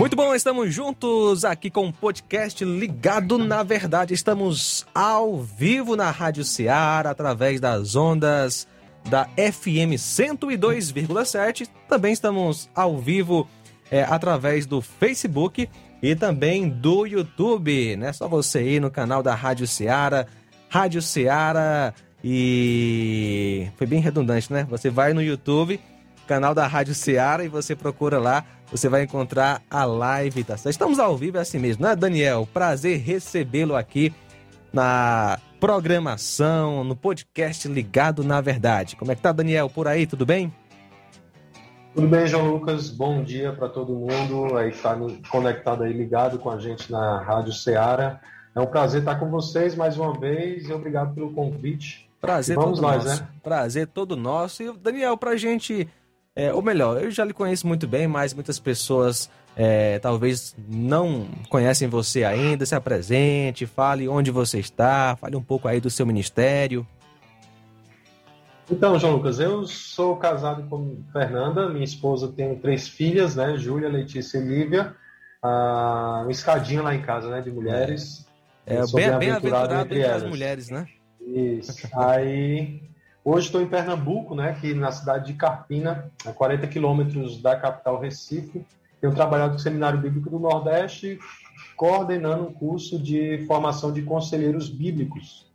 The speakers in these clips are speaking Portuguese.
Muito bom, estamos juntos aqui com o podcast Ligado na Verdade. Estamos ao vivo na Rádio Ceará, através das ondas da FM 102,7. Também estamos ao vivo é, através do Facebook e também do YouTube. Não é só você ir no canal da Rádio Ceará, Rádio Ceará e. Foi bem redundante, né? Você vai no YouTube, canal da Rádio Ceará, e você procura lá, você vai encontrar a live, tá certo? Estamos ao vivo, é assim mesmo, né, Daniel? Prazer recebê-lo aqui na programação, no podcast Ligado na Verdade. Como é que tá, Daniel? Por aí, tudo bem? Tudo bem, João Lucas? Bom dia para todo mundo aí está conectado aí, ligado com a gente na Rádio Ceará. É um prazer estar com vocês mais uma vez e obrigado pelo convite. Prazer Vamos todo nós, nosso. né? Prazer todo nosso. E, Daniel, para a gente, é, ou melhor, eu já lhe conheço muito bem, mas muitas pessoas é, talvez não conhecem você ainda. Se apresente, fale onde você está, fale um pouco aí do seu ministério. Então, João Lucas, eu sou casado com Fernanda, minha esposa tem três filhas, né? Júlia, Letícia e Lívia. Ah, uma escadinha lá em casa, né? De mulheres. É, é bem, bem aventurado entre, entre as mulheres, né? Isso. Aí, hoje estou em Pernambuco, né? Aqui na cidade de Carpina, a 40 quilômetros da capital Recife. Tenho trabalhado com o Seminário Bíblico do Nordeste, coordenando um curso de formação de conselheiros bíblicos.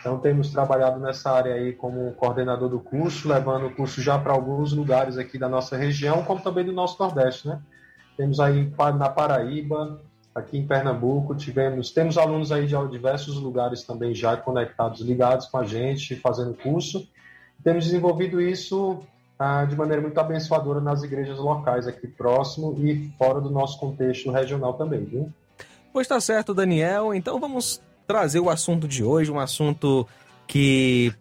Então, temos trabalhado nessa área aí como coordenador do curso, levando o curso já para alguns lugares aqui da nossa região, como também do nosso Nordeste, né? Temos aí na Paraíba, aqui em Pernambuco, tivemos, temos alunos aí de diversos lugares também já conectados, ligados com a gente, fazendo curso. Temos desenvolvido isso ah, de maneira muito abençoadora nas igrejas locais aqui próximo e fora do nosso contexto regional também, viu? Pois está certo, Daniel. Então vamos trazer o assunto de hoje, um assunto que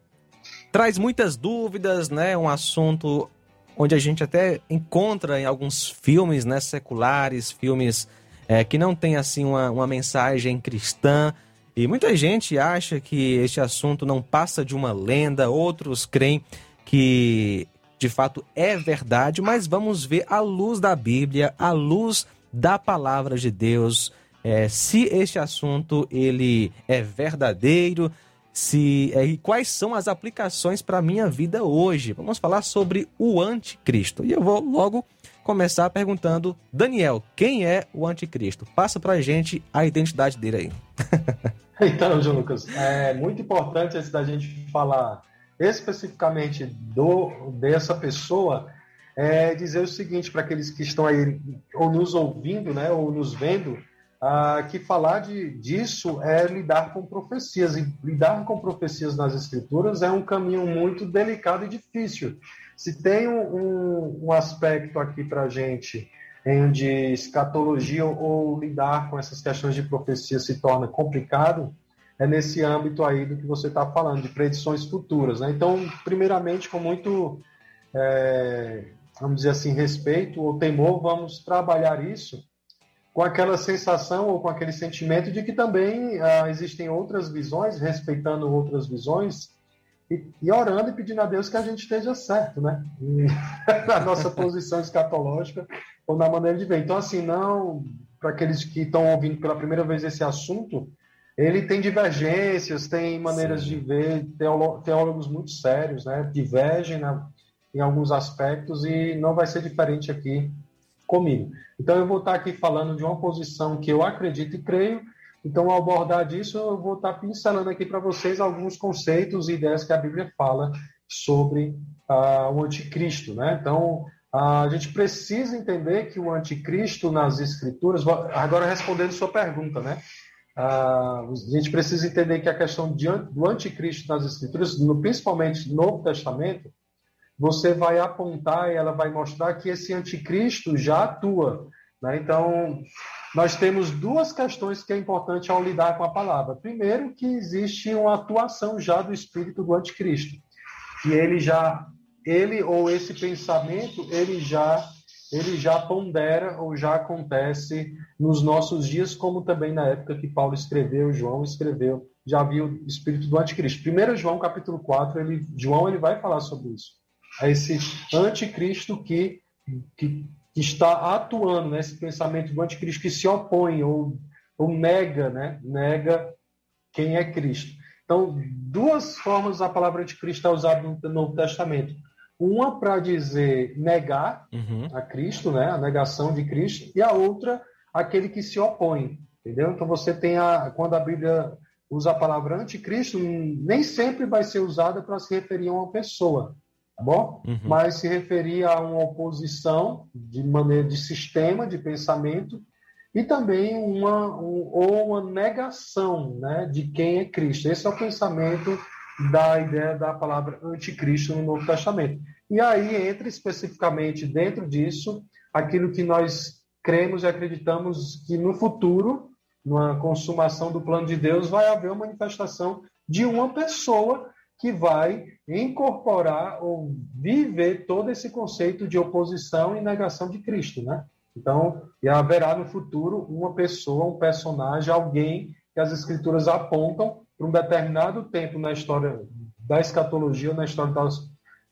traz muitas dúvidas, né? Um assunto onde a gente até encontra em alguns filmes, né, seculares, filmes é, que não tem assim uma, uma mensagem cristã. E muita gente acha que este assunto não passa de uma lenda, outros creem que de fato é verdade, mas vamos ver à luz da Bíblia, à luz da palavra de Deus, é, se este assunto ele é verdadeiro, se é, e quais são as aplicações para a minha vida hoje. Vamos falar sobre o anticristo. E eu vou logo começar perguntando, Daniel, quem é o anticristo? Passa para a gente a identidade dele aí. então, João Lucas, é muito importante antes da gente falar especificamente do dessa pessoa, é dizer o seguinte para aqueles que estão aí ou nos ouvindo, né, ou nos vendo, ah, que falar de, disso é lidar com profecias. E lidar com profecias nas Escrituras é um caminho muito delicado e difícil. Se tem um, um aspecto aqui para gente em de escatologia ou lidar com essas questões de profecia se torna complicado, é nesse âmbito aí do que você está falando, de predições futuras. Né? Então, primeiramente, com muito, é, vamos dizer assim, respeito ou temor, vamos trabalhar isso com aquela sensação ou com aquele sentimento de que também ah, existem outras visões, respeitando outras visões e, e, orando e pedindo a Deus que a gente esteja certo, né? E, na nossa posição escatológica ou na maneira de ver. Então, assim, não, para aqueles que estão ouvindo pela primeira vez esse assunto, ele tem divergências, tem maneiras Sim. de ver, teólogos muito sérios, né? Divergem na, em alguns aspectos e não vai ser diferente aqui comigo. Então, eu vou estar aqui falando de uma posição que eu acredito e creio. Então, ao abordar disso, eu vou estar pincelando aqui para vocês alguns conceitos e ideias que a Bíblia fala sobre uh, o anticristo. Né? Então, a gente precisa entender que o anticristo nas Escrituras. Agora, respondendo sua pergunta, né? Uh, a gente precisa entender que a questão do anticristo nas Escrituras, principalmente no Novo Testamento, você vai apontar e ela vai mostrar que esse anticristo já atua. Né? Então, nós temos duas questões que é importante ao lidar com a palavra. Primeiro, que existe uma atuação já do espírito do anticristo, que ele já, ele ou esse pensamento, ele já ele já pondera ou já acontece nos nossos dias, como também na época que Paulo escreveu, João escreveu, já viu o espírito do anticristo. Primeiro João capítulo 4, ele, João ele vai falar sobre isso a esse anticristo que, que, que está atuando nesse pensamento do anticristo, que se opõe ou, ou nega, né? nega quem é Cristo. Então, duas formas a palavra anticristo é usada no Novo Testamento. Uma para dizer negar uhum. a Cristo, né? a negação de Cristo, e a outra, aquele que se opõe. Entendeu? Então, você tem a. Quando a Bíblia usa a palavra anticristo, nem sempre vai ser usada para se referir a uma pessoa tá bom? Uhum. Mas se referia a uma oposição de maneira de sistema de pensamento e também uma um, ou uma negação, né, de quem é Cristo. Esse é o pensamento da ideia da palavra anticristo no Novo Testamento. E aí entra especificamente dentro disso aquilo que nós cremos e acreditamos que no futuro, numa consumação do plano de Deus, vai haver uma manifestação de uma pessoa que vai incorporar ou viver todo esse conceito de oposição e negação de Cristo, né? Então, haverá no futuro uma pessoa, um personagem, alguém que as escrituras apontam para um determinado tempo na história da escatologia, na história das,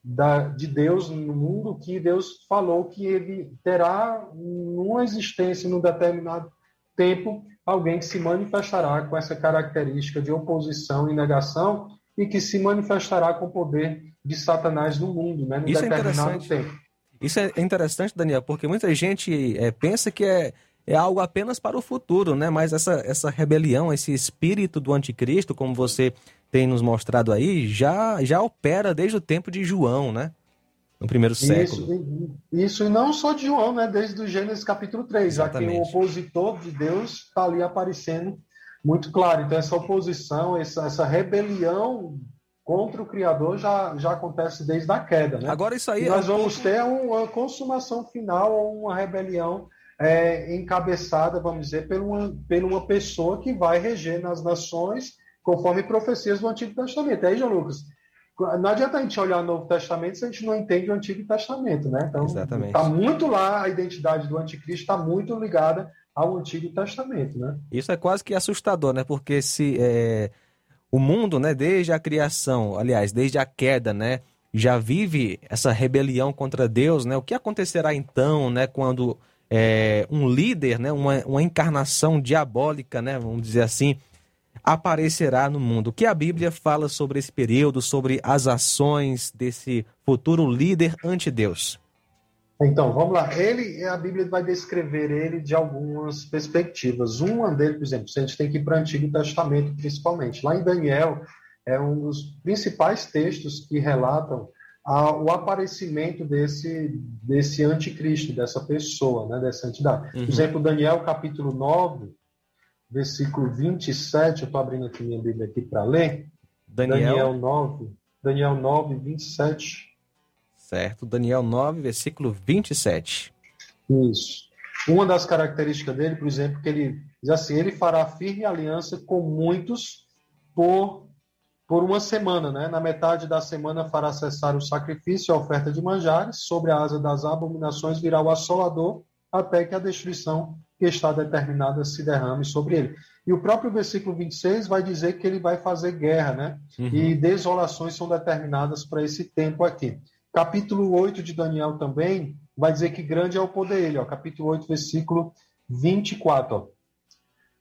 da, de Deus no mundo, que Deus falou que ele terá uma existência num determinado tempo alguém que se manifestará com essa característica de oposição e negação e que se manifestará com o poder de Satanás no mundo, né, no Isso é determinado é tempo. Isso é interessante, Daniel, porque muita gente é, pensa que é, é algo apenas para o futuro, né? Mas essa, essa rebelião, esse espírito do anticristo, como você tem nos mostrado aí, já, já opera desde o tempo de João, né? No primeiro século. Isso, isso e não só de João, né? Desde o Gênesis capítulo 3, Exatamente. já que o opositor de Deus está ali aparecendo muito claro. Então, essa oposição, essa, essa rebelião contra o Criador já, já acontece desde a queda. Né? Agora, isso aí. E nós é um vamos ter uma consumação final uma rebelião é, encabeçada, vamos dizer, por uma, por uma pessoa que vai reger nas nações conforme profecias do Antigo Testamento. É aí, João Lucas, não adianta a gente olhar o Novo Testamento se a gente não entende o Antigo Testamento, né? Então, está muito lá a identidade do anticristo, está muito ligada ao Antigo Testamento, né? Isso é quase que assustador, né? Porque se é, o mundo, né, desde a criação, aliás, desde a queda, né, já vive essa rebelião contra Deus, né? O que acontecerá então, né, quando é, um líder, né, uma, uma encarnação diabólica, né, vamos dizer assim, aparecerá no mundo? O que a Bíblia fala sobre esse período, sobre as ações desse futuro líder ante Deus? Então, vamos lá. Ele, a Bíblia vai descrever ele de algumas perspectivas. Uma dele, por exemplo, a gente tem que ir para o Antigo Testamento, principalmente. Lá em Daniel, é um dos principais textos que relatam a, o aparecimento desse, desse anticristo, dessa pessoa, né, dessa entidade. Uhum. Por exemplo, Daniel, capítulo 9, versículo 27, eu estou abrindo aqui minha Bíblia aqui para ler. Daniel... Daniel 9, Daniel 9, 27. Certo. Daniel 9, versículo 27. Isso. Uma das características dele, por exemplo, que ele diz assim: ele fará firme aliança com muitos por, por uma semana, né? Na metade da semana fará cessar o sacrifício e a oferta de manjares, sobre a asa das abominações virá o assolador, até que a destruição que está determinada se derrame sobre ele. E o próprio versículo 26 vai dizer que ele vai fazer guerra, né? Uhum. E desolações são determinadas para esse tempo aqui. Capítulo 8 de Daniel também vai dizer que grande é o poder dele, ó, capítulo 8, versículo 24. Ó.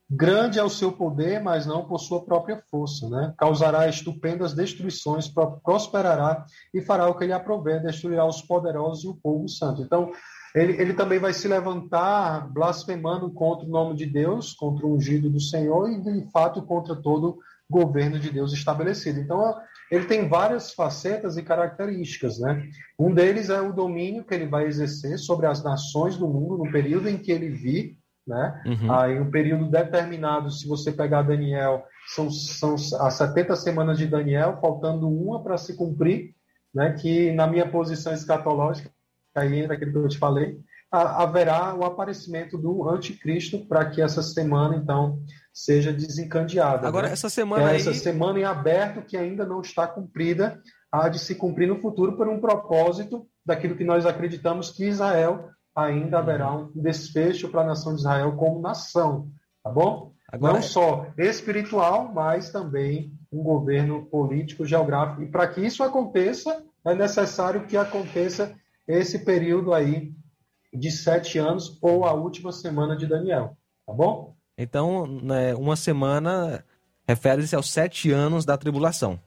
Grande é o seu poder, mas não por sua própria força, né? Causará estupendas destruições, prosperará e fará o que lhe aprover, destruirá os poderosos e o povo santo. Então, ele, ele também vai se levantar blasfemando contra o nome de Deus, contra o ungido do Senhor e, de fato, contra todo governo de Deus estabelecido. Então, ele tem várias facetas e características, né? Um deles é o domínio que ele vai exercer sobre as nações do mundo no período em que ele vir, né? Uhum. Aí um período determinado, se você pegar Daniel, são, são as 70 semanas de Daniel, faltando uma para se cumprir, né? Que na minha posição escatológica, aí entra aquilo que eu te falei, haverá o aparecimento do anticristo para que essa semana, então, seja desencadeada. Agora, né? essa semana é aí... Essa semana em aberto que ainda não está cumprida, há de se cumprir no futuro por um propósito daquilo que nós acreditamos que Israel ainda haverá um desfecho para a nação de Israel como nação, tá bom? Agora... Não só espiritual, mas também um governo político, geográfico. E para que isso aconteça, é necessário que aconteça esse período aí de sete anos ou a última semana de Daniel, tá bom? Então, né, uma semana refere-se aos sete anos da tribulação.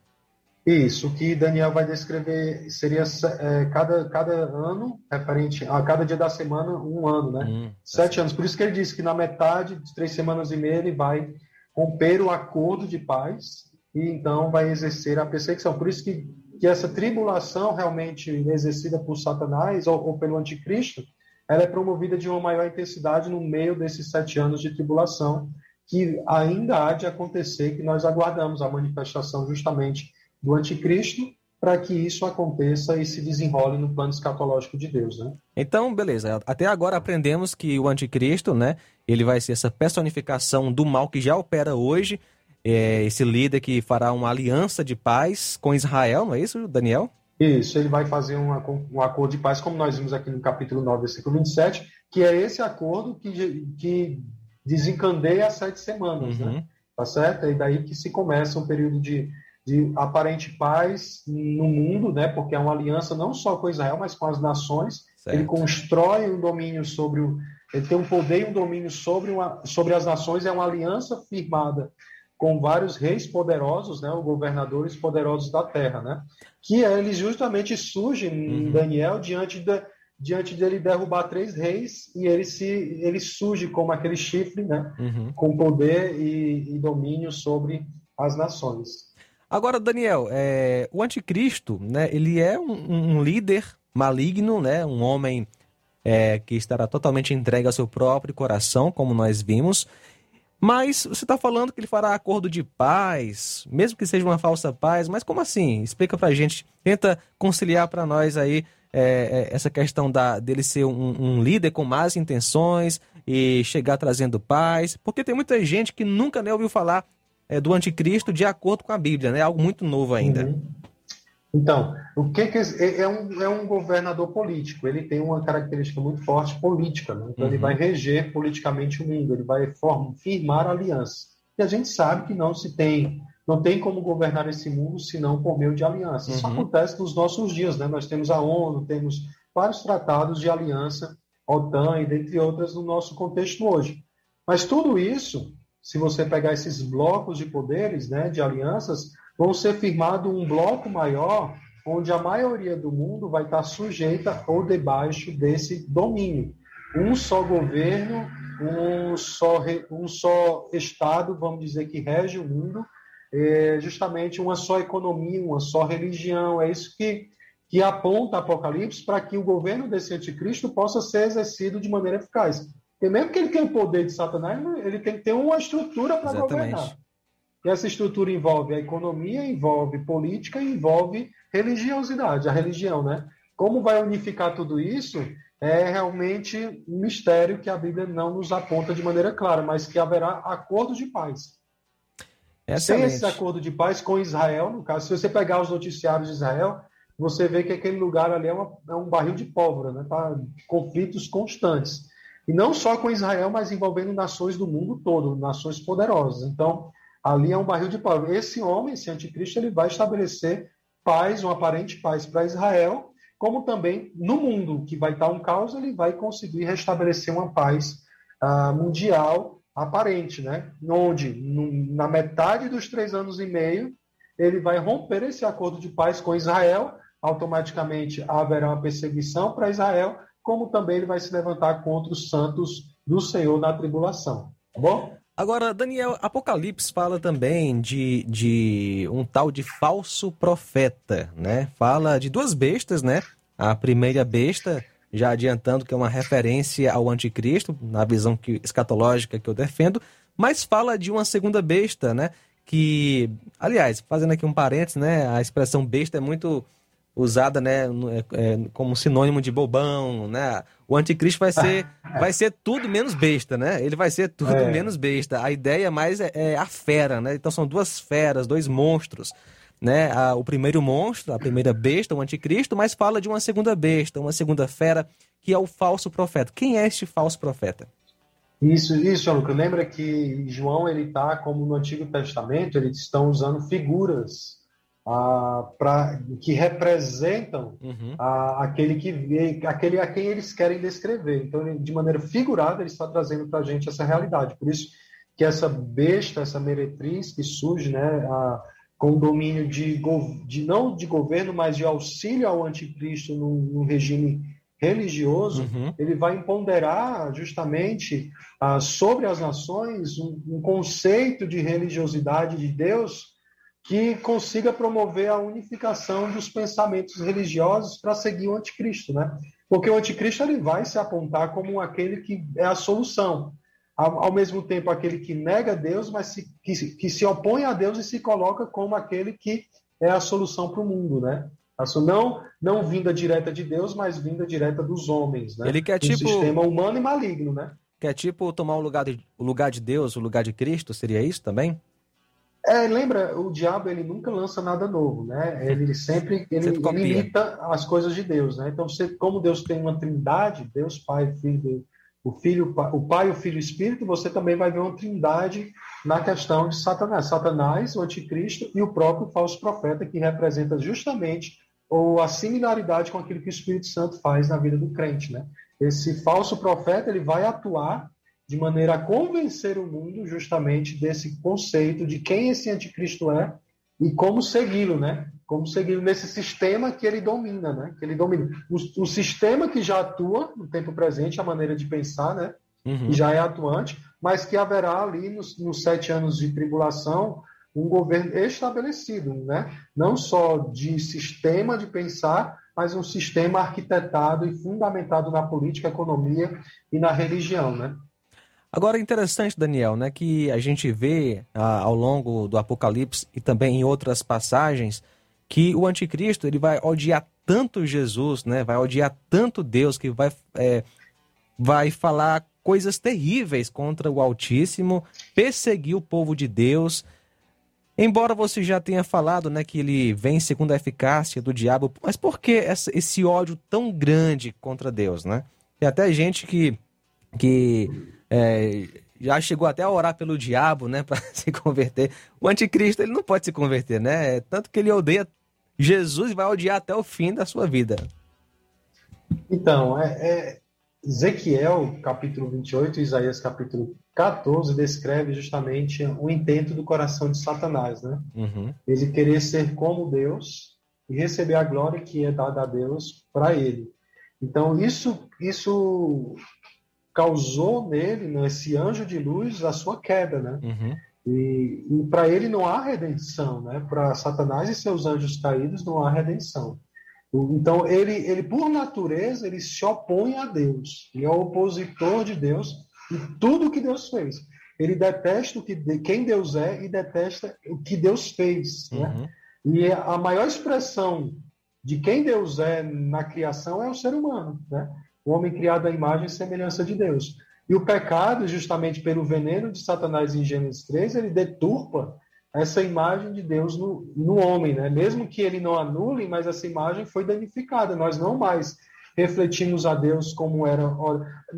Isso, que Daniel vai descrever seria é, cada, cada ano, referente a cada dia da semana, um ano, né? Hum, Sete é anos. Por isso que ele disse que na metade de três semanas e meia ele vai romper o acordo de paz e então vai exercer a perseguição. Por isso que, que essa tribulação realmente exercida por Satanás ou, ou pelo anticristo, ela é promovida de uma maior intensidade no meio desses sete anos de tribulação, que ainda há de acontecer, que nós aguardamos a manifestação justamente do anticristo para que isso aconteça e se desenrole no plano escatológico de Deus, né? Então, beleza. Até agora aprendemos que o anticristo, né, ele vai ser essa personificação do mal que já opera hoje, é esse líder que fará uma aliança de paz com Israel, não é isso, Daniel? Isso, ele vai fazer um, um acordo de paz, como nós vimos aqui no capítulo 9, versículo 27, que é esse acordo que, que desencandeia as sete semanas, né? uhum. né? Tá certo? E daí que se começa um período de de aparente paz no mundo, né? Porque é uma aliança não só com Israel, mas com as nações. Certo. Ele constrói um domínio sobre o, ele tem um poder e um domínio sobre uma, sobre as nações. É uma aliança firmada com vários reis poderosos, né? Os governadores poderosos da terra, né? Que eles justamente surgem uhum. em Daniel diante da diante dele derrubar três reis e ele se ele surge como aquele chifre, né? Uhum. Com poder e, e domínio sobre as nações. Agora, Daniel, é, o anticristo, né, ele é um, um líder maligno, né, um homem é, que estará totalmente entregue ao seu próprio coração, como nós vimos. Mas você está falando que ele fará acordo de paz, mesmo que seja uma falsa paz, mas como assim? Explica pra gente, tenta conciliar para nós aí é, é, essa questão da, dele ser um, um, líder com más intenções e chegar trazendo paz, porque tem muita gente que nunca nem ouviu falar é, do anticristo de acordo com a Bíblia, né? Algo muito novo ainda. Uhum. Então, o que, que é, é, um, é um governador político? Ele tem uma característica muito forte política, né? Então uhum. ele vai reger politicamente o mundo, ele vai form, firmar alianças. E a gente sabe que não se tem, não tem como governar esse mundo senão por meio de alianças. Uhum. Isso acontece nos nossos dias, né? Nós temos a ONU, temos vários tratados de aliança, OTAN e dentre outras no nosso contexto hoje. Mas tudo isso se você pegar esses blocos de poderes, né, de alianças, vão ser firmado um bloco maior, onde a maioria do mundo vai estar sujeita ou debaixo desse domínio. Um só governo, um só, um só Estado, vamos dizer, que rege o mundo, é justamente uma só economia, uma só religião. É isso que, que aponta Apocalipse para que o governo desse anticristo possa ser exercido de maneira eficaz. Porque mesmo que ele tenha o poder de Satanás, ele tem que ter uma estrutura para governar. E essa estrutura envolve a economia, envolve política, envolve religiosidade, a religião, né? Como vai unificar tudo isso é realmente um mistério que a Bíblia não nos aponta de maneira clara, mas que haverá acordo de paz. Excelente. Sem esse acordo de paz com Israel, no caso, se você pegar os noticiários de Israel, você vê que aquele lugar ali é, uma, é um barril de pólvora, né? Tá? Conflitos constantes. E não só com Israel, mas envolvendo nações do mundo todo, nações poderosas. Então, ali é um barril de pau. Esse homem, esse anticristo, ele vai estabelecer paz, uma aparente paz para Israel, como também no mundo, que vai estar um caos, ele vai conseguir restabelecer uma paz uh, mundial aparente, né? Onde, no, na metade dos três anos e meio, ele vai romper esse acordo de paz com Israel, automaticamente haverá uma perseguição para Israel, como também ele vai se levantar contra os santos do Senhor na tribulação. Tá bom? Agora, Daniel, Apocalipse fala também de, de um tal de falso profeta, né? Fala de duas bestas, né? A primeira besta, já adiantando que é uma referência ao anticristo, na visão que, escatológica que eu defendo, mas fala de uma segunda besta, né? Que, aliás, fazendo aqui um parênteses, né? A expressão besta é muito usada né, é, é, como sinônimo de bobão, né? O anticristo vai ser, vai ser tudo menos besta, né? Ele vai ser tudo é. menos besta. A ideia mais é, é, a fera, né? Então são duas feras, dois monstros, né? A, o primeiro monstro, a primeira besta, o anticristo, mas fala de uma segunda besta, uma segunda fera, que é o falso profeta. Quem é este falso profeta? Isso, isso, Lucas. Lembra que João ele está como no Antigo Testamento, eles estão usando figuras a, pra, que representam uhum. a, aquele que aquele a quem eles querem descrever. Então, de maneira figurada, ele está trazendo para a gente essa realidade. Por isso que essa besta, essa meretriz que surge, né, a, com domínio de, de não de governo, mas de auxílio ao anticristo num, num regime religioso, uhum. ele vai empoderar justamente ah, sobre as nações um, um, conceito de religiosidade de Deus que consiga promover a unificação dos pensamentos religiosos para seguir o anticristo, né? Porque o anticristo ele vai se apontar como aquele que é a solução, ao, ao mesmo tempo aquele que nega Deus, mas se, que, que se opõe a Deus e se coloca como aquele que é a solução para o mundo, né? Não, não vinda direta de Deus, mas vinda direta dos homens, né? Ele quer um tipo sistema humano e maligno, né? Quer tipo tomar o lugar de, o lugar de Deus, o lugar de Cristo, seria isso também? É, lembra, o diabo ele nunca lança nada novo, né? Ele sempre ele, sempre imita as coisas de Deus, né? Então, você, como Deus tem uma trindade, Deus Pai, Filho, o Filho, o Pai, o Filho e o Espírito, você também vai ver uma trindade na questão de Satanás. Satanás, o anticristo e o próprio falso profeta, que representa justamente ou a similaridade com aquilo que o Espírito Santo faz na vida do crente, né? Esse falso profeta, ele vai atuar de maneira a convencer o mundo justamente desse conceito de quem esse anticristo é e como segui-lo, né? Como segui-lo nesse sistema que ele domina, né? Que ele domina. O, o, sistema que já atua no tempo presente, a maneira de pensar, né? Uhum. Que já é atuante, mas que haverá ali nos, nos sete anos de tribulação um governo estabelecido, né? não só de sistema de pensar, mas um sistema arquitetado e fundamentado na política, economia e na religião. Né? Agora, interessante, Daniel, né, que a gente vê ah, ao longo do Apocalipse e também em outras passagens que o anticristo ele vai odiar tanto Jesus, né, vai odiar tanto Deus, que vai, é, vai falar coisas terríveis contra o Altíssimo, perseguir o povo de Deus, Embora você já tenha falado né, que ele vem segundo a eficácia do diabo, mas por que esse ódio tão grande contra Deus? Né? Tem até gente que, que é, já chegou até a orar pelo diabo né, para se converter. O anticristo ele não pode se converter, né? Tanto que ele odeia Jesus vai odiar até o fim da sua vida. Então, é, é Ezequiel capítulo 28 Isaías capítulo 14 descreve justamente o intento do coração de Satanás, né? Uhum. Ele querer ser como Deus e receber a glória que é dada a Deus para ele. Então isso isso causou nele, nesse anjo de luz, a sua queda, né? Uhum. E, e para ele não há redenção, né? Para Satanás e seus anjos caídos não há redenção. Então ele, ele por natureza ele se opõe a Deus, ele é opositor de Deus e tudo que Deus fez. Ele detesta o que, quem Deus é e detesta o que Deus fez. Né? Uhum. E a maior expressão de quem Deus é na criação é o ser humano, né? O homem criado à imagem e semelhança de Deus. E o pecado, justamente pelo veneno de Satanás em Gênesis 3, ele deturpa essa imagem de Deus no, no homem, né? Mesmo que ele não anule, mas essa imagem foi danificada. Nós não mais refletimos a Deus como era.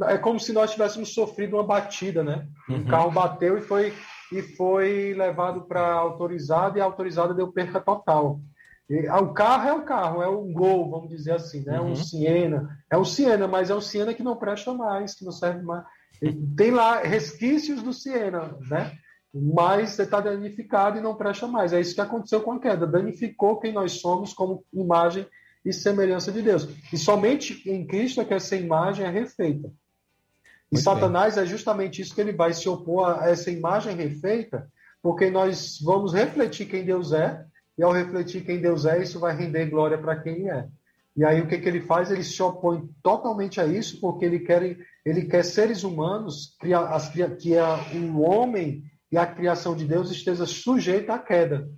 É como se nós tivéssemos sofrido uma batida, né? Um uhum. carro bateu e foi, e foi levado para autorizado e a autorizada deu perca total. E, ah, o carro é o carro, é um Gol, vamos dizer assim, né? Uhum. Um Siena. É um Siena, mas é um Siena que não presta mais, que não serve mais. Tem lá resquícios do Siena, né? Mas está danificado e não presta mais. É isso que aconteceu com a queda. Danificou quem nós somos como imagem e semelhança de Deus. E somente em Cristo é que essa imagem é refeita. E Muito Satanás bem. é justamente isso que ele vai se opor a essa imagem refeita, porque nós vamos refletir quem Deus é, e ao refletir quem Deus é, isso vai render glória para quem é. E aí o que, que ele faz? Ele se opõe totalmente a isso, porque ele quer, ele quer seres humanos, que o homem e a criação de Deus esteja sujeita à queda.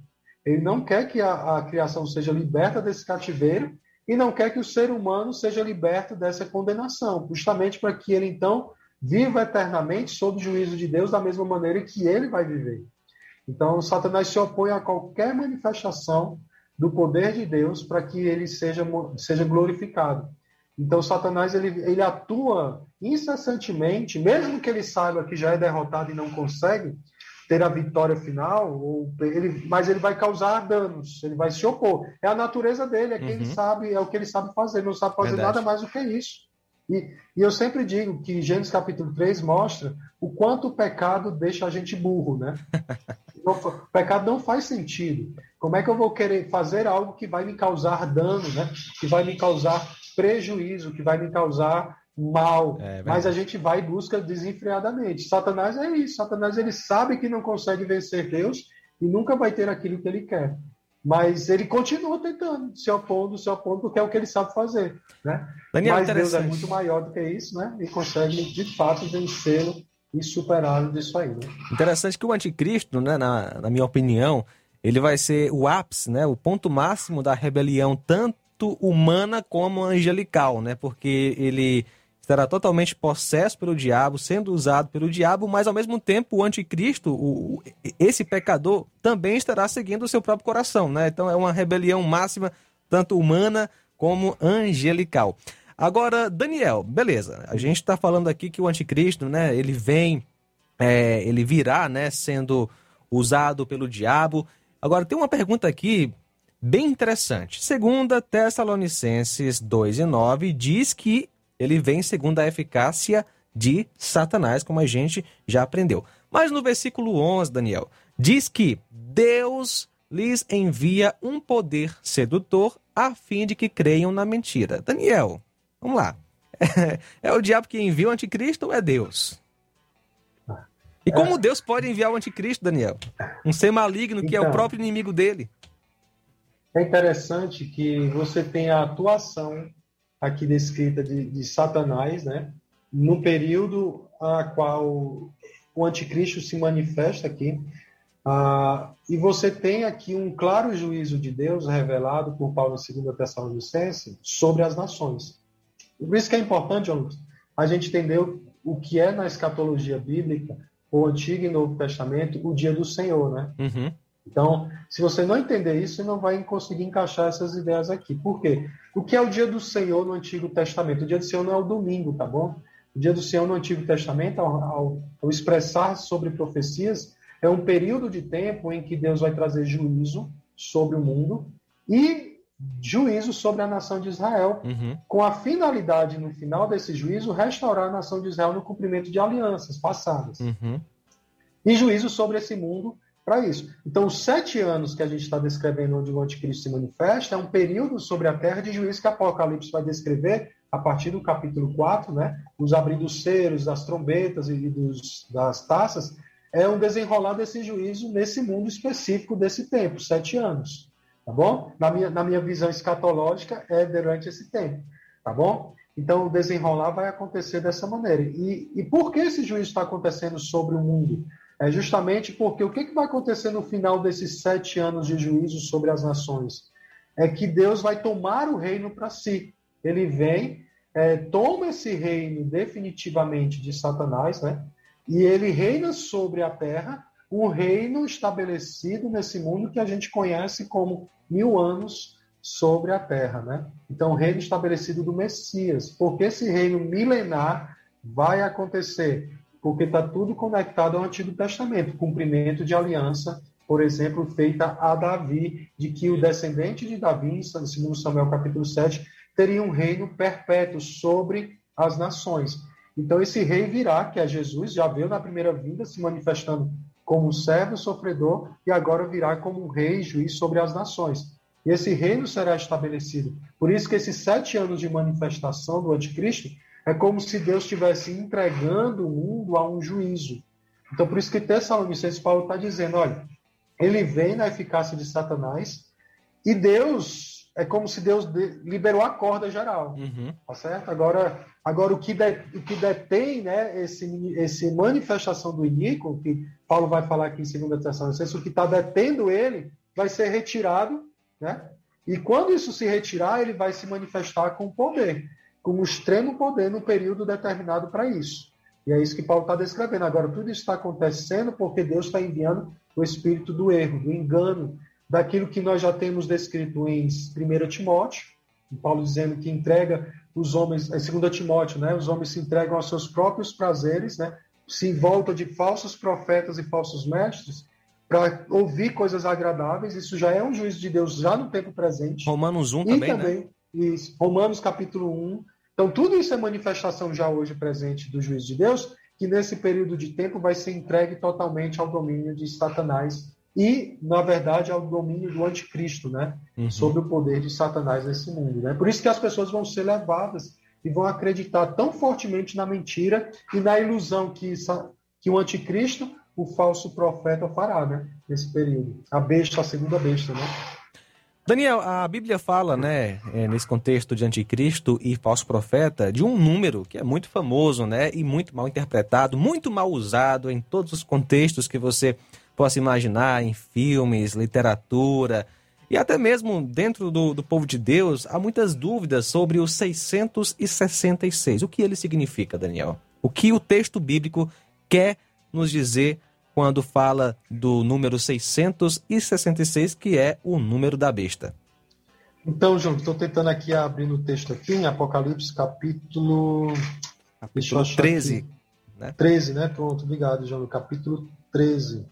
Ele não quer que a, a criação seja liberta desse cativeiro e não quer que o ser humano seja liberto dessa condenação, justamente para que ele então viva eternamente sob o juízo de Deus da mesma maneira que ele vai viver. Então, Satanás se opõe a qualquer manifestação do poder de Deus para que ele seja, seja glorificado. Então, Satanás ele, ele atua incessantemente, mesmo que ele saiba que já é derrotado e não consegue, ter a vitória final, ou ele, mas ele vai causar danos, ele vai se opor. É a natureza dele, é quem uhum. ele sabe, é o que ele sabe fazer, não sabe fazer Verdade. nada mais do que isso. E, e, eu sempre digo que Gênesis capítulo 3 mostra o quanto o pecado deixa a gente burro, né? o pecado não faz sentido. Como é que eu vou querer fazer algo que vai me causar dano, né? Que vai me causar prejuízo, que vai me causar mal, é, mas a gente vai e busca desenfreadamente. Satanás é isso. Satanás ele sabe que não consegue vencer Deus e nunca vai ter aquilo que ele quer. Mas ele continua tentando, se opondo, se opondo, porque é o que ele sabe fazer. Né? Daniel, mas Deus é muito maior do que isso, né? E consegue, de fato, vencê-lo e superá-lo disso aí. Né? Interessante que o anticristo, né, na, na minha opinião, ele vai ser o ápice, né, o ponto máximo da rebelião, tanto humana como angelical, né? Porque ele estará totalmente possesso pelo diabo, sendo usado pelo diabo, mas ao mesmo tempo o anticristo, o, esse pecador, também estará seguindo o seu próprio coração, né? Então é uma rebelião máxima, tanto humana como angelical. Agora, Daniel, beleza, a gente está falando aqui que o anticristo, né, ele vem, é, ele virá, né, sendo usado pelo diabo. Agora, tem uma pergunta aqui bem interessante. Segunda Tessalonicenses 2 e 9 diz que ele vem segundo a eficácia de Satanás, como a gente já aprendeu. Mas no versículo 11, Daniel, diz que Deus lhes envia um poder sedutor a fim de que creiam na mentira. Daniel, vamos lá. É, é o diabo que envia o anticristo ou é Deus? E como Deus pode enviar o anticristo, Daniel? Um ser maligno que então, é o então. próprio inimigo dele. É interessante que você tem a atuação aqui descrita de, de Satanás, né? No período a qual o anticristo se manifesta aqui, ah, e você tem aqui um claro juízo de Deus revelado por Paulo em 2 Tessalonicenses sobre as nações. Por isso que é importante, Lucas, a gente entender o que é na escatologia bíblica, o Antigo e Novo Testamento, o dia do Senhor, né? Uhum. Então, se você não entender isso, você não vai conseguir encaixar essas ideias aqui. Por quê? O que é o dia do Senhor no Antigo Testamento? O dia do Senhor não é o domingo, tá bom? O dia do Senhor no Antigo Testamento, ao, ao, ao expressar sobre profecias, é um período de tempo em que Deus vai trazer juízo sobre o mundo e juízo sobre a nação de Israel, uhum. com a finalidade, no final desse juízo, restaurar a nação de Israel no cumprimento de alianças passadas. Uhum. E juízo sobre esse mundo para isso. Então, os sete anos que a gente está descrevendo onde o anticristo se manifesta é um período sobre a terra de juízo que Apocalipse vai descrever a partir do capítulo 4, né? Dos ceros, das trombetas e dos, das taças, é um desenrolar desse juízo nesse mundo específico desse tempo, sete anos. Tá bom? Na minha, na minha visão escatológica, é durante esse tempo. Tá bom? Então, o desenrolar vai acontecer dessa maneira. E, e por que esse juízo está acontecendo sobre o mundo? É justamente porque o que, que vai acontecer no final desses sete anos de juízo sobre as nações? É que Deus vai tomar o reino para si. Ele vem, é, toma esse reino definitivamente de Satanás, né? E ele reina sobre a terra, um reino estabelecido nesse mundo que a gente conhece como mil anos sobre a terra, né? Então, o reino estabelecido do Messias. Porque esse reino milenar vai acontecer porque está tudo conectado ao Antigo Testamento, cumprimento de aliança, por exemplo, feita a Davi, de que o descendente de Davi, segundo Samuel capítulo 7, teria um reino perpétuo sobre as nações. Então esse rei virá, que é Jesus, já veio na primeira vinda se manifestando como um servo sofredor e agora virá como um rei juiz sobre as nações. E esse reino será estabelecido. Por isso que esses sete anos de manifestação do anticristo é como se Deus estivesse entregando o mundo a um juízo. Então, por isso que Tessalonicenses Paulo está dizendo, olha, ele vem na eficácia de Satanás e Deus, é como se Deus liberou a corda geral, uhum. tá certo? Agora, agora o, que de, o que detém né, esse, esse manifestação do iníquo, que Paulo vai falar aqui em 2 Tessalonicenses, o que está detendo ele vai ser retirado, né? E quando isso se retirar, ele vai se manifestar com poder com extremo poder no período determinado para isso. E é isso que Paulo está descrevendo. Agora, tudo isso está acontecendo porque Deus está enviando o espírito do erro, do engano, daquilo que nós já temos descrito em 1 Timóteo, Paulo dizendo que entrega os homens, é 2 Timóteo, né? Os homens se entregam aos seus próprios prazeres, né? se volta de falsos profetas e falsos mestres para ouvir coisas agradáveis. Isso já é um juízo de Deus já no tempo presente. Romanos 1 também, também né? Isso, Romanos capítulo 1. Então, tudo isso é manifestação já hoje presente do juízo de Deus, que nesse período de tempo vai ser entregue totalmente ao domínio de Satanás e, na verdade, ao domínio do anticristo, né? Uhum. Sobre o poder de Satanás nesse mundo, né? Por isso que as pessoas vão ser levadas e vão acreditar tão fortemente na mentira e na ilusão que, que o anticristo, o falso profeta, fará, né? Nesse período. A besta, a segunda besta, né? Daniel, a Bíblia fala, né, é, nesse contexto de anticristo e falso profeta, de um número que é muito famoso, né, e muito mal interpretado, muito mal usado em todos os contextos que você possa imaginar, em filmes, literatura, e até mesmo dentro do, do povo de Deus, há muitas dúvidas sobre os 666. O que ele significa, Daniel? O que o texto bíblico quer nos dizer quando fala do número 666, que é o número da besta? Então, João, estou tentando aqui abrir no texto aqui, em Apocalipse, capítulo. Capítulo 13. Aqui. Né? 13, né? Pronto, obrigado, João. Capítulo 13.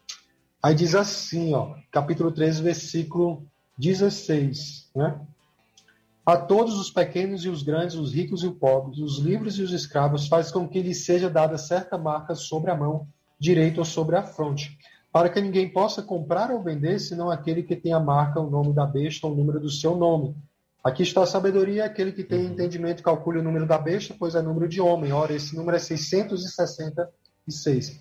Aí diz assim, ó, capítulo 13, versículo 16, né? A todos os pequenos e os grandes, os ricos e os pobres, os livres e os escravos, faz com que lhes seja dada certa marca sobre a mão direita ou sobre a fronte, para que ninguém possa comprar ou vender, senão aquele que tem a marca, o nome da besta ou o número do seu nome. Aqui está a sabedoria, aquele que tem entendimento calcule o número da besta, pois é número de homem. Ora, esse número é 666.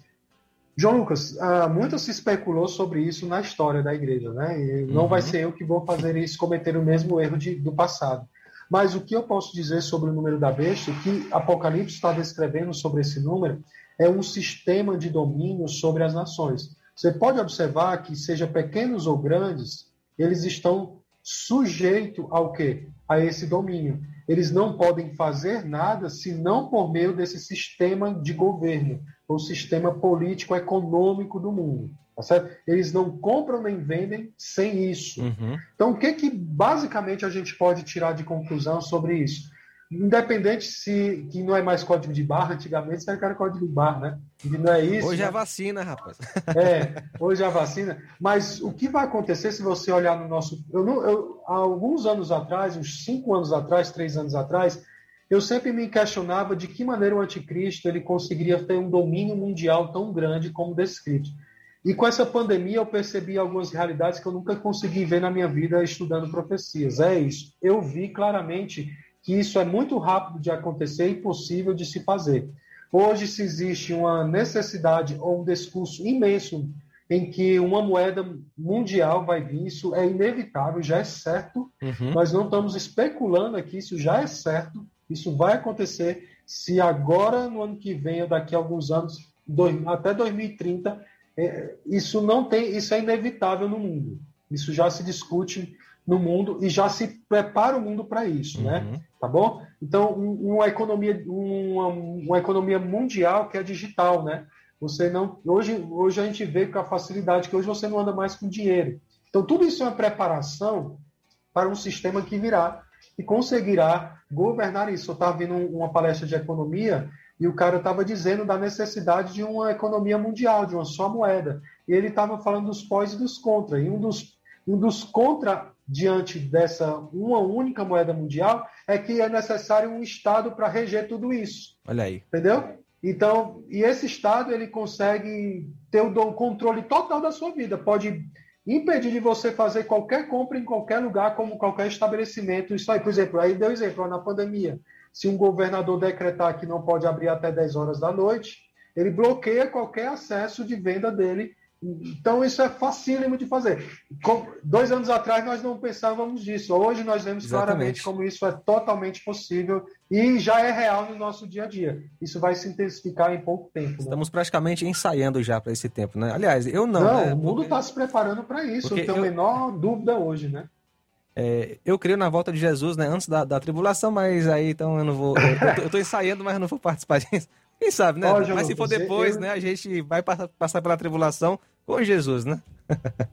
João Lucas, uh, muito se especulou sobre isso na história da igreja, né? E não uhum. vai ser eu que vou fazer isso, cometer o mesmo erro de, do passado. Mas o que eu posso dizer sobre o número da besta, o que Apocalipse está descrevendo sobre esse número, é um sistema de domínio sobre as nações. Você pode observar que, seja pequenos ou grandes, eles estão sujeitos ao quê? A esse domínio. Eles não podem fazer nada se não por meio desse sistema de governo o sistema político-econômico do mundo. Tá certo? Eles não compram nem vendem sem isso. Uhum. Então, o que, que basicamente a gente pode tirar de conclusão sobre isso? Independente se que não é mais código de barra, antigamente era código de barra, né? E não é isso. Hoje né? é vacina, rapaz. É, hoje é a vacina. Mas o que vai acontecer se você olhar no nosso. Eu, eu, há alguns anos atrás, uns cinco anos atrás, três anos atrás, eu sempre me questionava de que maneira o anticristo ele conseguiria ter um domínio mundial tão grande como descrito. E com essa pandemia eu percebi algumas realidades que eu nunca consegui ver na minha vida estudando profecias. É isso. Eu vi claramente que isso é muito rápido de acontecer e possível de se fazer. Hoje, se existe uma necessidade ou um discurso imenso em que uma moeda mundial vai vir, isso é inevitável, já é certo. Uhum. Nós não estamos especulando aqui, isso já é certo. Isso vai acontecer se agora, no ano que vem, ou daqui a alguns anos, dois, até 2030, é, isso não tem, isso é inevitável no mundo. Isso já se discute no mundo e já se prepara o mundo para isso, né? uhum. né? Tá bom? Então, uma economia, uma, uma economia mundial que é digital, né? Você não, hoje, hoje a gente vê com a facilidade que hoje você não anda mais com dinheiro. Então, tudo isso é uma preparação para um sistema que virá e conseguirá governar isso. Eu estava vendo uma palestra de economia e o cara estava dizendo da necessidade de uma economia mundial, de uma só moeda. E ele estava falando dos pós e dos contra. E um dos, um dos contra diante dessa uma única moeda mundial é que é necessário um Estado para reger tudo isso. Olha aí. Entendeu? Então, e esse Estado ele consegue ter o controle total da sua vida. Pode impedir de você fazer qualquer compra em qualquer lugar, como qualquer estabelecimento. Isso aí, por exemplo, aí deu exemplo, na pandemia. Se um governador decretar que não pode abrir até 10 horas da noite, ele bloqueia qualquer acesso de venda dele então, isso é facílimo de fazer. Com, dois anos atrás, nós não pensávamos disso. Hoje, nós vemos Exatamente. claramente como isso é totalmente possível e já é real no nosso dia a dia. Isso vai se intensificar em pouco tempo. Né? Estamos né? praticamente ensaiando já para esse tempo, né? Aliás, eu não. Não, né? o mundo está se preparando para isso. Porque não tenho eu... a menor dúvida hoje, né? É, eu creio na volta de Jesus, né? Antes da, da tribulação, mas aí então eu não vou. Eu estou ensaiando, mas eu não vou participar disso. Quem sabe, né? mas se for depois, eu... né? A gente vai passar, passar pela tribulação com Jesus, né?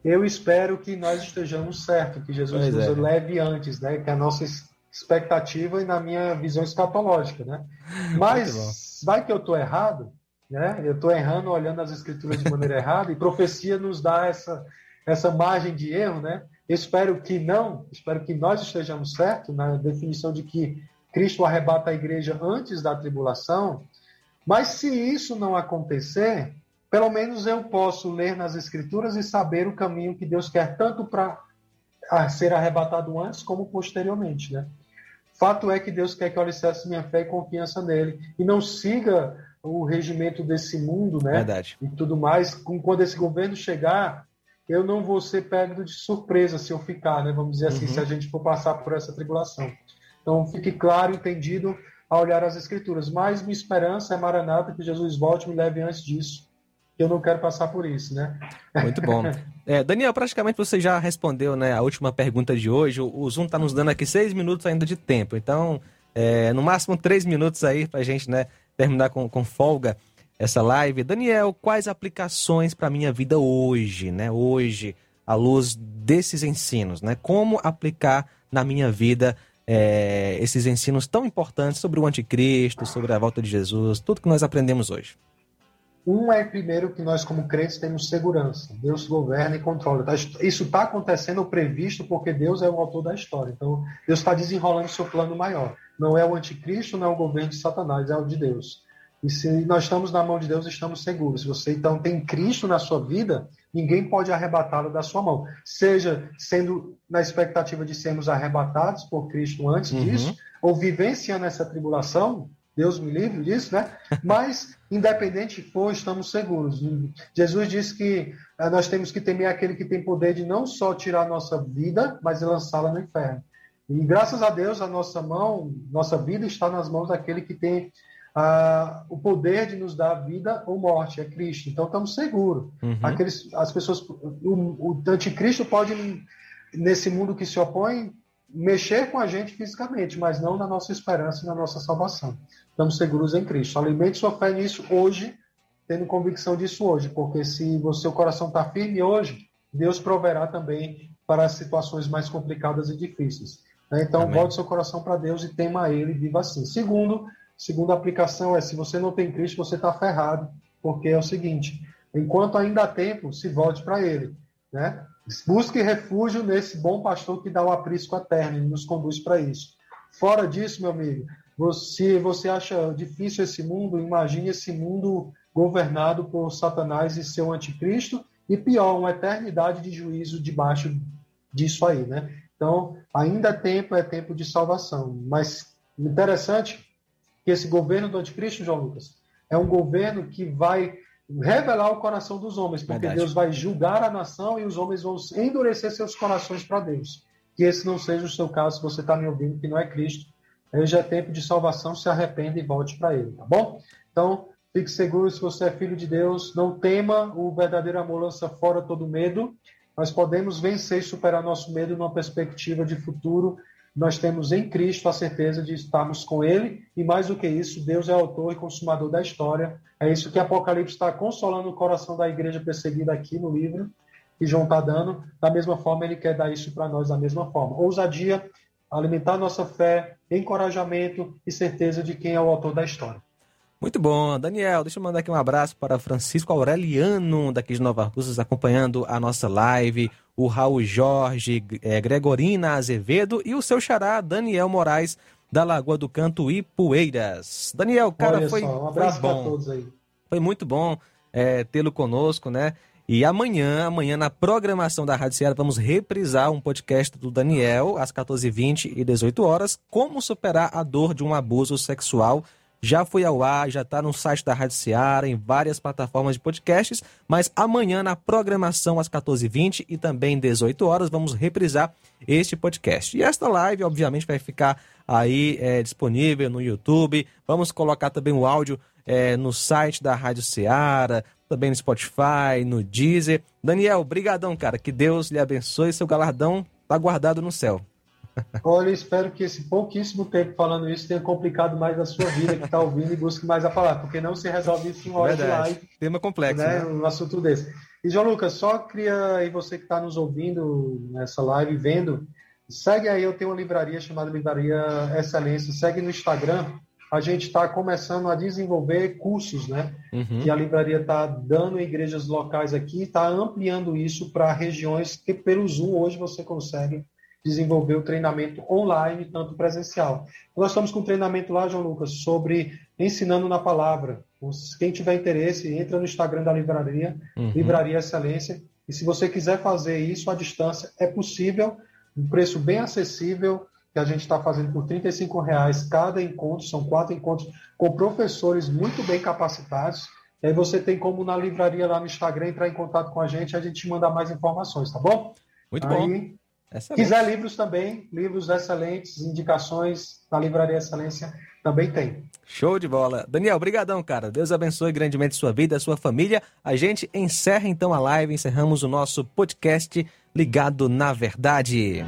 Eu espero que nós estejamos certos, que Jesus pois nos é. leve antes, né? Que é a nossa expectativa e na minha visão escatológica, né? Mas vai que eu estou errado, né? Eu estou errando, olhando as escrituras de maneira errada, e profecia nos dá essa, essa margem de erro, né? Espero que não, espero que nós estejamos certos na definição de que Cristo arrebata a igreja antes da tribulação, mas se isso não acontecer, pelo menos eu posso ler nas Escrituras e saber o caminho que Deus quer, tanto para ser arrebatado antes como posteriormente. Né? Fato é que Deus quer que eu alicerce minha fé e confiança nele e não siga o regimento desse mundo né? Verdade. e tudo mais. Quando esse governo chegar, eu não vou ser pego de surpresa se eu ficar, né? vamos dizer assim, uhum. se a gente for passar por essa tribulação. Então, fique claro, entendido, a olhar as Escrituras. Mas minha esperança é Maranata, que Jesus volte e me leve antes disso. Eu não quero passar por isso, né? Muito bom. É, Daniel, praticamente você já respondeu né, a última pergunta de hoje. O, Zoom está nos dando aqui seis minutos ainda de tempo. Então, é, no máximo três minutos aí para a gente né, terminar com, com folga essa live. Daniel, quais aplicações para a minha vida hoje, né? Hoje, à luz desses ensinos, né? Como aplicar na minha vida é, esses ensinos tão importantes sobre o anticristo, sobre a volta de Jesus, tudo que nós aprendemos hoje? Um é, primeiro, que nós, como crentes, temos segurança. Deus governa e controla. Tá, isso está acontecendo previsto porque Deus é o autor da história. Então, Deus está desenrolando o seu plano maior. Não é o anticristo, não é o governo de Satanás, é o de Deus. E se nós estamos na mão de Deus, estamos seguros. Se você, então, tem Cristo na sua vida, ninguém pode arrebatá-lo da sua mão. Seja sendo na expectativa de sermos arrebatados por Cristo antes uhum. disso, ou vivenciando essa tribulação, Deus me livre disso, né? Mas, independente for, estamos seguros. Jesus disse que eh, nós temos que temer aquele que tem poder de não só tirar a nossa vida, mas lançá-la no inferno. E graças a Deus, a nossa mão, nossa vida está nas mãos daquele que tem ah, o poder de nos dar vida ou morte, é Cristo. Então estamos seguros. Uhum. Aqueles, as pessoas, o, o anticristo pode, nesse mundo que se opõe, mexer com a gente fisicamente, mas não na nossa esperança e na nossa salvação. Estamos seguros em Cristo. Alimente sua fé nisso hoje, tendo convicção disso hoje, porque se o seu coração está firme hoje, Deus proverá também para as situações mais complicadas e difíceis. Né? Então, Amém. volte seu coração para Deus e tema a Ele e viva assim. Segundo, segunda aplicação é: se você não tem Cristo, você está ferrado, porque é o seguinte: enquanto ainda há tempo, se volte para Ele. Né? Busque refúgio nesse bom pastor que dá o aprisco eterno e nos conduz para isso. Fora disso, meu amigo, se você acha difícil esse mundo, imagine esse mundo governado por Satanás e seu anticristo, e pior, uma eternidade de juízo debaixo disso aí, né? Então, ainda é tempo, é tempo de salvação. Mas interessante que esse governo do anticristo, João Lucas, é um governo que vai revelar o coração dos homens, porque Verdade. Deus vai julgar a nação e os homens vão endurecer seus corações para Deus. Que esse não seja o seu caso, se você está me ouvindo, que não é Cristo. Hoje é tempo de salvação, se arrependa e volte para Ele, tá bom? Então, fique seguro, se você é filho de Deus, não tema, o verdadeiro amor lança fora todo medo. Nós podemos vencer e superar nosso medo numa perspectiva de futuro nós temos em Cristo a certeza de estarmos com Ele, e mais do que isso, Deus é autor e consumador da história. É isso que Apocalipse está consolando o coração da igreja perseguida aqui no livro, que João está dando. Da mesma forma, ele quer dar isso para nós da mesma forma. Ousadia, alimentar nossa fé, encorajamento e certeza de quem é o autor da história. Muito bom. Daniel, deixa eu mandar aqui um abraço para Francisco Aureliano, daqui de Nova Russas, acompanhando a nossa live, o Raul Jorge, é, Gregorina Azevedo e o seu xará, Daniel Moraes, da Lagoa do Canto e Poeiras. Daniel, cara, Olha foi, só, um abraço todos aí. Foi muito bom é, tê-lo conosco, né? E amanhã, amanhã na programação da Rádio Ceará, vamos reprisar um podcast do Daniel às 14h20 e 18 horas, como superar a dor de um abuso sexual já foi ao ar, já está no site da Rádio Seara, em várias plataformas de podcasts, mas amanhã na programação às 14h20 e também 18 horas vamos reprisar este podcast. E esta live, obviamente, vai ficar aí é, disponível no YouTube. Vamos colocar também o áudio é, no site da Rádio Seara, também no Spotify, no Deezer. Daniel, brigadão, cara. Que Deus lhe abençoe. Seu galardão está guardado no céu. Olha, espero que esse pouquíssimo tempo falando isso tenha complicado mais a sua vida que está ouvindo e busque mais a falar, porque não se resolve isso em hora Verdade. de live. Tema complexo, né? né? Um assunto desse. E, João Lucas, só queria, e você que está nos ouvindo nessa live, vendo, segue aí, eu tenho uma livraria chamada Livraria Excelência, segue no Instagram, a gente está começando a desenvolver cursos, né? Uhum. Que a livraria está dando em igrejas locais aqui, está ampliando isso para regiões que pelo Zoom hoje você consegue desenvolver o treinamento online, tanto presencial. Nós estamos com um treinamento lá, João Lucas, sobre ensinando na palavra. Quem tiver interesse, entra no Instagram da livraria, uhum. Livraria Excelência, e se você quiser fazer isso à distância, é possível, um preço bem acessível, que a gente está fazendo por R$ reais cada encontro, são quatro encontros com professores muito bem capacitados. E aí você tem como na livraria lá no Instagram entrar em contato com a gente e a gente te mandar mais informações, tá bom? Muito aí, bom. Excelente. Quiser livros também, livros excelentes, indicações na Livraria Excelência também tem. Show de bola. Daniel, obrigadão, cara. Deus abençoe grandemente sua vida, sua família. A gente encerra então a live, encerramos o nosso podcast Ligado na Verdade.